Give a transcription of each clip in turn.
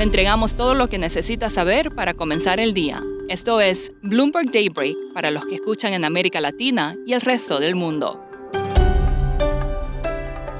Le entregamos todo lo que necesita saber para comenzar el día. Esto es Bloomberg Daybreak para los que escuchan en América Latina y el resto del mundo.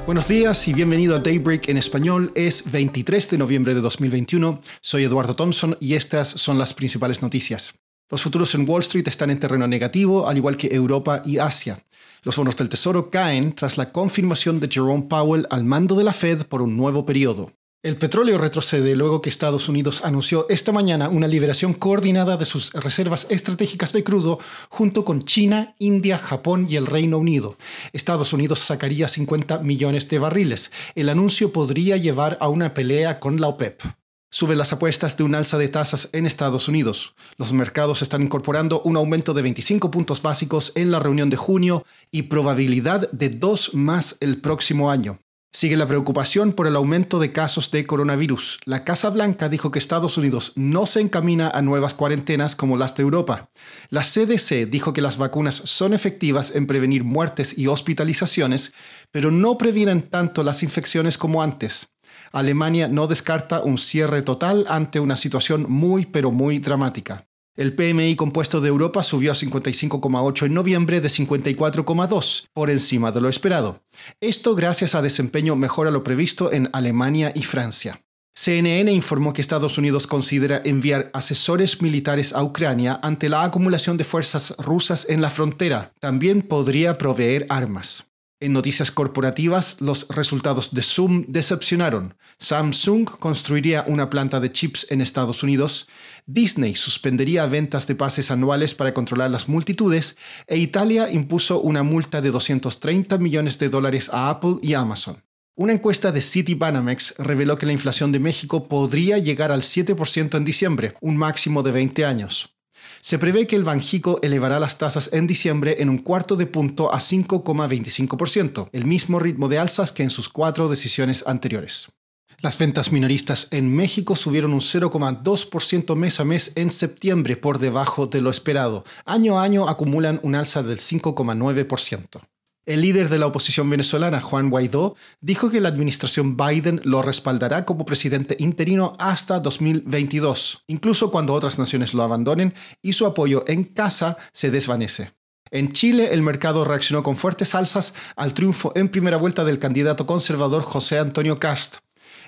Buenos días y bienvenido a Daybreak en español. Es 23 de noviembre de 2021. Soy Eduardo Thompson y estas son las principales noticias. Los futuros en Wall Street están en terreno negativo, al igual que Europa y Asia. Los bonos del Tesoro caen tras la confirmación de Jerome Powell al mando de la Fed por un nuevo periodo. El petróleo retrocede luego que Estados Unidos anunció esta mañana una liberación coordinada de sus reservas estratégicas de crudo junto con China, India, Japón y el Reino Unido. Estados Unidos sacaría 50 millones de barriles. El anuncio podría llevar a una pelea con la OPEP. Suben las apuestas de un alza de tasas en Estados Unidos. Los mercados están incorporando un aumento de 25 puntos básicos en la reunión de junio y probabilidad de dos más el próximo año. Sigue la preocupación por el aumento de casos de coronavirus. La Casa Blanca dijo que Estados Unidos no se encamina a nuevas cuarentenas como las de Europa. La CDC dijo que las vacunas son efectivas en prevenir muertes y hospitalizaciones, pero no previenen tanto las infecciones como antes. Alemania no descarta un cierre total ante una situación muy pero muy dramática. El PMI compuesto de Europa subió a 55,8 en noviembre de 54,2, por encima de lo esperado. Esto gracias a desempeño mejor a lo previsto en Alemania y Francia. CNN informó que Estados Unidos considera enviar asesores militares a Ucrania ante la acumulación de fuerzas rusas en la frontera. También podría proveer armas. En noticias corporativas, los resultados de Zoom decepcionaron. Samsung construiría una planta de chips en Estados Unidos, Disney suspendería ventas de pases anuales para controlar las multitudes e Italia impuso una multa de 230 millones de dólares a Apple y Amazon. Una encuesta de Citibanamex reveló que la inflación de México podría llegar al 7% en diciembre, un máximo de 20 años. Se prevé que el Banjico elevará las tasas en diciembre en un cuarto de punto a 5,25%, el mismo ritmo de alzas que en sus cuatro decisiones anteriores. Las ventas minoristas en México subieron un 0,2% mes a mes en septiembre, por debajo de lo esperado. Año a año acumulan un alza del 5,9%. El líder de la oposición venezolana, Juan Guaidó, dijo que la administración Biden lo respaldará como presidente interino hasta 2022, incluso cuando otras naciones lo abandonen y su apoyo en casa se desvanece. En Chile, el mercado reaccionó con fuertes alzas al triunfo en primera vuelta del candidato conservador José Antonio Cast.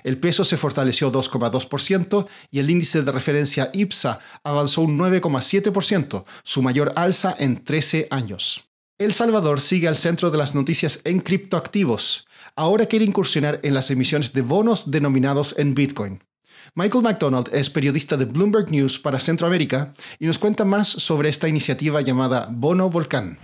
El peso se fortaleció 2,2% y el índice de referencia IPSA avanzó un 9,7%, su mayor alza en 13 años. El Salvador sigue al centro de las noticias en criptoactivos. Ahora quiere incursionar en las emisiones de bonos denominados en Bitcoin. Michael McDonald es periodista de Bloomberg News para Centroamérica y nos cuenta más sobre esta iniciativa llamada Bono Volcán.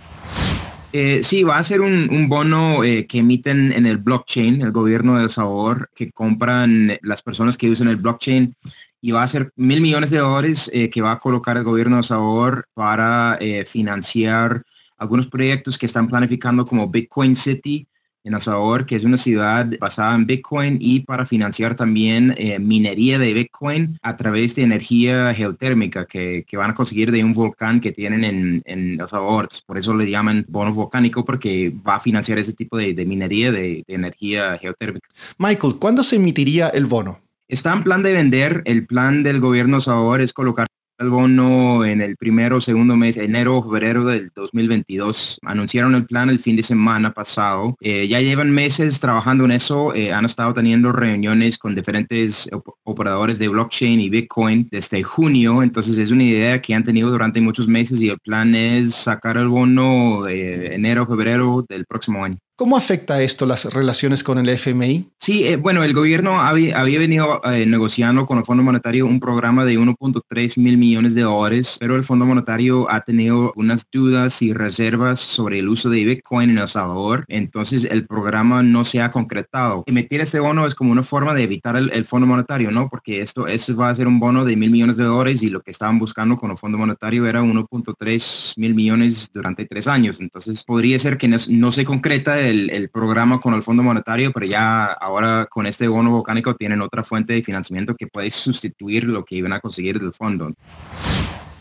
Eh, sí, va a ser un, bono eh, que emiten en el blockchain, el gobierno de Salvador, que compran las personas que usan el blockchain y va a ser mil millones de dólares eh, que va a colocar el gobierno de Salvador para financiar algunos proyectos que están planificando como Bitcoin City en El Salvador, que es una ciudad basada en Bitcoin y para financiar también eh, minería de Bitcoin a través de energía geotérmica que, van a conseguir de un volcán que tienen en, en El Salvador. Por eso le llaman bono volcánico porque va a financiar ese tipo de, minería de, de energía geotérmica. Michael, ¿cuándo se emitiría el bono? Está en plan de vender. El plan del gobierno de Salvador es colocar el bono en el primero segundo mes, enero o febrero del 2022. Anunciaron el plan el fin de semana pasado. Eh, ya llevan meses trabajando en eso. Eh, han estado teniendo reuniones con diferentes operadores de blockchain y Bitcoin desde junio. Entonces es una idea que han tenido durante muchos meses y el plan es sacar el bono de enero febrero del próximo año. ¿Cómo afecta esto las relaciones con el FMI? Sí, eh, bueno, el gobierno había, venido eh, negociando con el Fondo Monetario un programa de 1.3 mil millones de dólares, pero el Fondo Monetario ha tenido unas dudas y reservas sobre el uso de Bitcoin en El Salvador, entonces el programa no se ha concretado. Emitir este bono es como una forma de evitar el, Fondo Monetario, ¿no? Porque esto, esto va a ser un bono de mil millones de dólares y lo que estaban buscando con el Fondo Monetario era 1.3 mil millones durante tres años, entonces podría ser que no, se concreta el, programa con el Fondo Monetario, pero ya ahora con este bono volcánico tienen otra fuente de financiamiento que puede sustituir lo que iban a conseguir del fondo.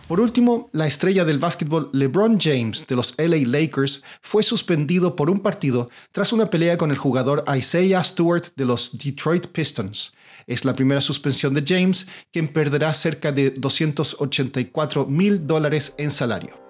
Por último, la estrella del básquetbol LeBron James de los LA Lakers fue suspendido por un partido tras una pelea con el jugador Isaiah Stewart de los Detroit Pistons. Es la primera suspensión de James, quien perderá cerca de 284 mil dólares en salario.